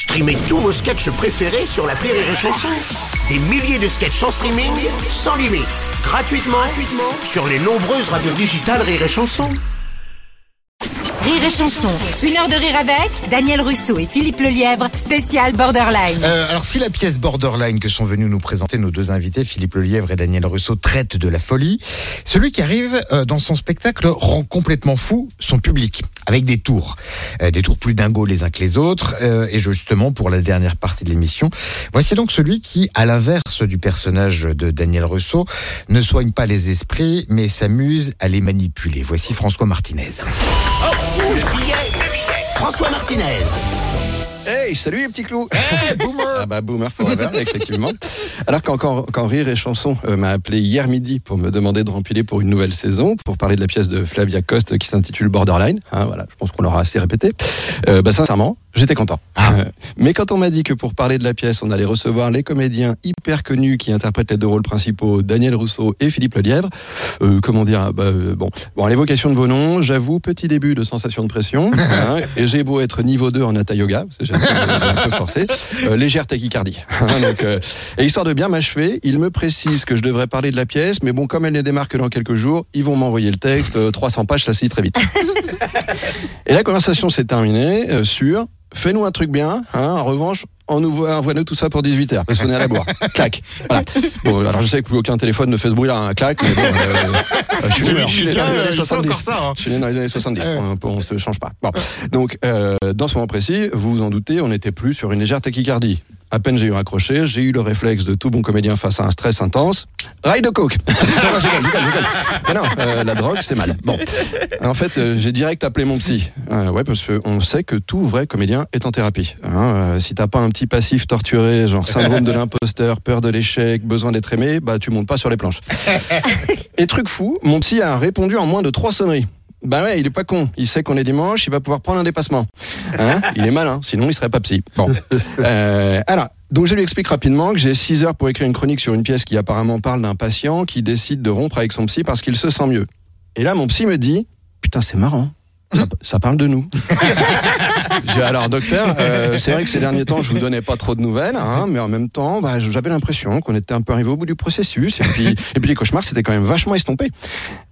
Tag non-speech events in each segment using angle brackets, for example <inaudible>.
Streamez tous vos sketchs préférés sur la Rire et Chanson. Des milliers de sketchs en streaming, sans limite, gratuitement, gratuitement sur les nombreuses radios digitales Rire et Chanson. Rire et chanson. Une heure de rire avec Daniel Russo et Philippe Lelièvre, spécial Borderline. Euh, alors si la pièce Borderline que sont venus nous présenter nos deux invités, Philippe Lelièvre et Daniel Russo, traite de la folie, celui qui arrive euh, dans son spectacle rend complètement fou son public, avec des tours. Euh, des tours plus dingos les uns que les autres. Euh, et justement, pour la dernière partie de l'émission, voici donc celui qui, à l'inverse du personnage de Daniel Russo, ne soigne pas les esprits, mais s'amuse à les manipuler. Voici François Martinez. Le billet, le billet. François Martinez. Hey, salut les petits clous Hey, <laughs> boomer Ah bah boomer forever, <laughs> effectivement. Alors quand, quand, quand Rire et Chanson euh, m'a appelé hier midi pour me demander de remplir pour une nouvelle saison, pour parler de la pièce de Flavia Coste qui s'intitule Borderline, hein, voilà, je pense qu'on l'aura assez répété, euh, bah sincèrement, j'étais content. Euh, <laughs> mais quand on m'a dit que pour parler de la pièce, on allait recevoir les comédiens hyper connus qui interprètent les deux rôles principaux, Daniel Rousseau et Philippe Lelièvre, euh, comment dire, bah, euh, bon, bon, à l'évocation de vos noms, j'avoue, petit début de sensation de pression, hein, et j'ai beau être niveau 2 en Hatha Yoga, j'ai un peu forcé, euh, légère tachycardie. Hein, donc, euh, et histoire de bien m'achever, il me précise que je devrais parler de la pièce, mais bon, comme elle ne démarre que dans quelques jours, ils vont m'envoyer le texte, euh, 300 pages, ça se lit très vite. <laughs> Et la conversation s'est terminée euh, sur fais-nous un truc bien, hein, en revanche, envoie-nous tout ça pour 18h, parce qu'on est à la boire. <laughs> Clac. Voilà. Bon, alors je sais que plus aucun téléphone ne fait ce bruit-là, un clac, mais bon, euh, je suis né- je suis né dans les années 70. hein. Je suis né dans les années 70, on, on se change pas. Bon. Donc, euh, dans ce moment précis, vous vous en doutez, on n'était plus sur une légère tachycardie. À peine j'ai eu raccroché, j'ai eu le réflexe de tout bon comédien face à un stress intense. Rail de coke <laughs> Non, non, je rigole, je rigole, je rigole. Mais non, euh, la drogue, c'est mal. Bon. En fait, euh, j'ai direct appelé mon psy. Euh, ouais, parce qu'on sait que tout vrai comédien est en thérapie. Hein, euh, si t'as pas un petit passif torturé, genre syndrome de l'imposteur, peur de l'échec, besoin d'être aimé, bah tu montes pas sur les planches. <laughs> Et truc fou, mon psy a répondu en moins de trois sonneries. Bah ouais, il est pas con. Il sait qu'on est dimanche, il va pouvoir prendre un dépassement. Hein <laughs> il est malin, sinon il serait pas psy. Bon. <laughs> Euh, alors, donc je lui explique rapidement que j'ai 6 heures pour écrire une chronique sur une pièce qui apparemment parle d'un patient qui décide de rompre avec son psy parce qu'il se sent mieux. Et là, mon psy me dit, putain, c'est marrant. Ça, ça parle de nous. <laughs> Je alors docteur, euh, c'est vrai que ces derniers temps je vous donnais pas trop de nouvelles, hein, mais en même temps, bah, j'avais l'impression qu'on était un peu arrivé au bout du processus, et puis, et puis les cauchemars c'était quand même vachement estompé.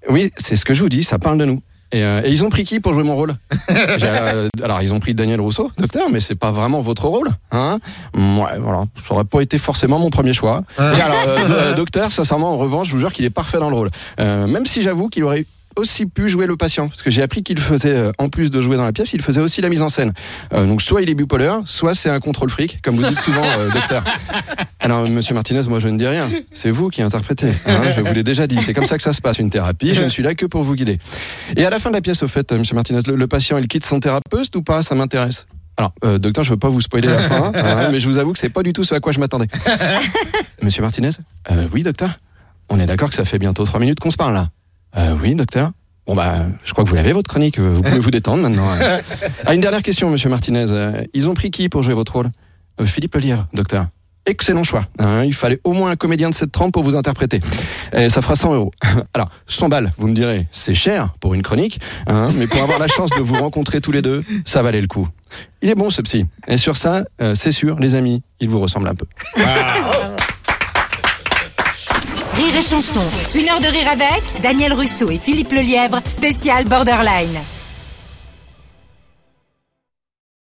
Oui, c'est ce que je vous dis, ça parle de nous. Et, euh, et ils ont pris qui pour jouer mon rôle euh, Alors ils ont pris Daniel Rousseau, docteur, mais c'est pas vraiment votre rôle, hein Ouais, voilà, ça aurait pas été forcément mon premier choix. Et alors, euh, <laughs> euh, docteur, sincèrement, en revanche, je vous jure qu'il est parfait dans le rôle. Euh, même si j'avoue qu'il aurait aussi pu jouer le patient, parce que j'ai appris qu'il faisait, euh, en plus de jouer dans la pièce, il faisait aussi la mise en scène. Euh, donc soit il est bipolaire, soit c'est un contrôle fric, comme vous dites souvent, euh, docteur. <laughs> Alors, monsieur Martinez, moi je ne dis rien. C'est vous qui interprétez. hein, je vous l'ai déjà dit. C'est comme ça que ça se passe, une thérapie. Je ne suis là que pour vous guider. Et à la fin de la pièce, au fait, monsieur Martinez, le, le patient, il quitte son thérapeute ou pas? Ça m'intéresse. Alors, euh, docteur, je veux pas vous spoiler la fin, hein, <laughs> mais je vous avoue que c'est pas du tout ce à quoi je m'attendais. <laughs> Monsieur Martinez Euh, Oui, docteur. On est d'accord que ça fait bientôt trois minutes qu'on se parle là. Euh, oui, docteur. Bon bah, je crois que vous l'avez votre chronique. Vous pouvez vous détendre maintenant. hein. <laughs> Ah, une dernière question, Monsieur Martinez. Euh, ils ont pris qui pour jouer votre rôle? Euh, Philippe Lelièvre, docteur. Excellent choix. hein. il fallait au moins un comédien de cette trempe pour vous interpréter. Et ça fera 100 euros. <laughs> Alors, 100 balles, vous me direz, c'est cher pour une chronique, hein, mais pour avoir la chance de vous rencontrer tous les deux, ça valait le coup. Il est bon ce psy. Et sur ça, euh, c'est sûr, les amis, il vous ressemble un peu. Rire Une heure de rire avec Daniel Russo et Philippe Lelièvre, spécial Borderline.